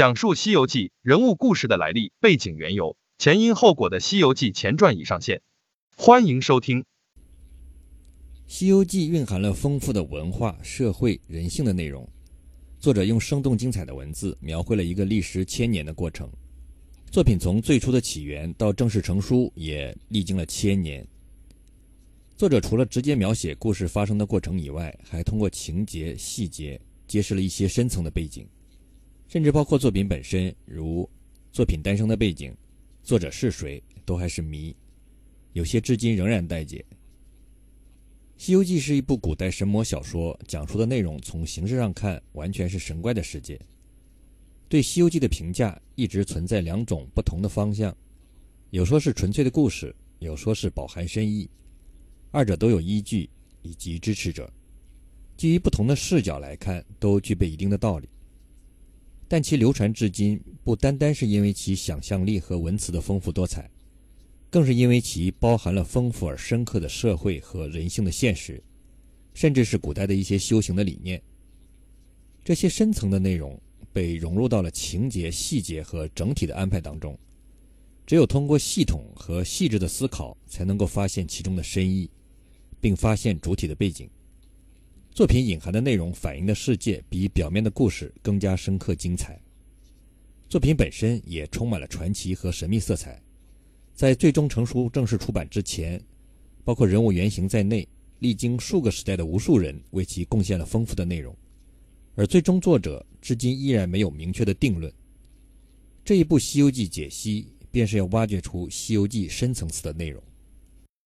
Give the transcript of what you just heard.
讲述《西游记》人物故事的来历、背景、缘由、前因后果的《西游记前传》已上线，欢迎收听。《西游记》蕴含了丰富的文化、社会、人性的内容。作者用生动精彩的文字描绘了一个历时千年的过程。作品从最初的起源到正式成书，也历经了千年。作者除了直接描写故事发生的过程以外，还通过情节细节揭示了一些深层的背景，甚至包括作品本身，如作品诞生的背景、作者是谁，都还是谜，有些至今仍然待解。《西游记》是一部古代神魔小说，讲述的内容从形式上看完全是神怪的世界。对《西游记》的评价一直存在两种不同的方向，有说是纯粹的故事，有说是饱含深意，二者都有依据以及支持者。基于不同的视角来看，都具备一定的道理。但其流传至今，不单单是因为其想象力和文词的丰富多彩。更是因为其包含了丰富而深刻的社会和人性的现实，甚至是古代的一些修行的理念。这些深层的内容被融入到了情节细节和整体的安排当中。只有通过系统和细致的思考，才能够发现其中的深意，并发现主体的背景。作品隐含的内容反映的世界比表面的故事更加深刻精彩。作品本身也充满了传奇和神秘色彩。在最终成书正式出版之前，包括人物原型在内，历经数个时代的无数人为其贡献了丰富的内容，而最终作者至今依然没有明确的定论。这一部《西游记》解析，便是要挖掘出《西游记》深层次的内容。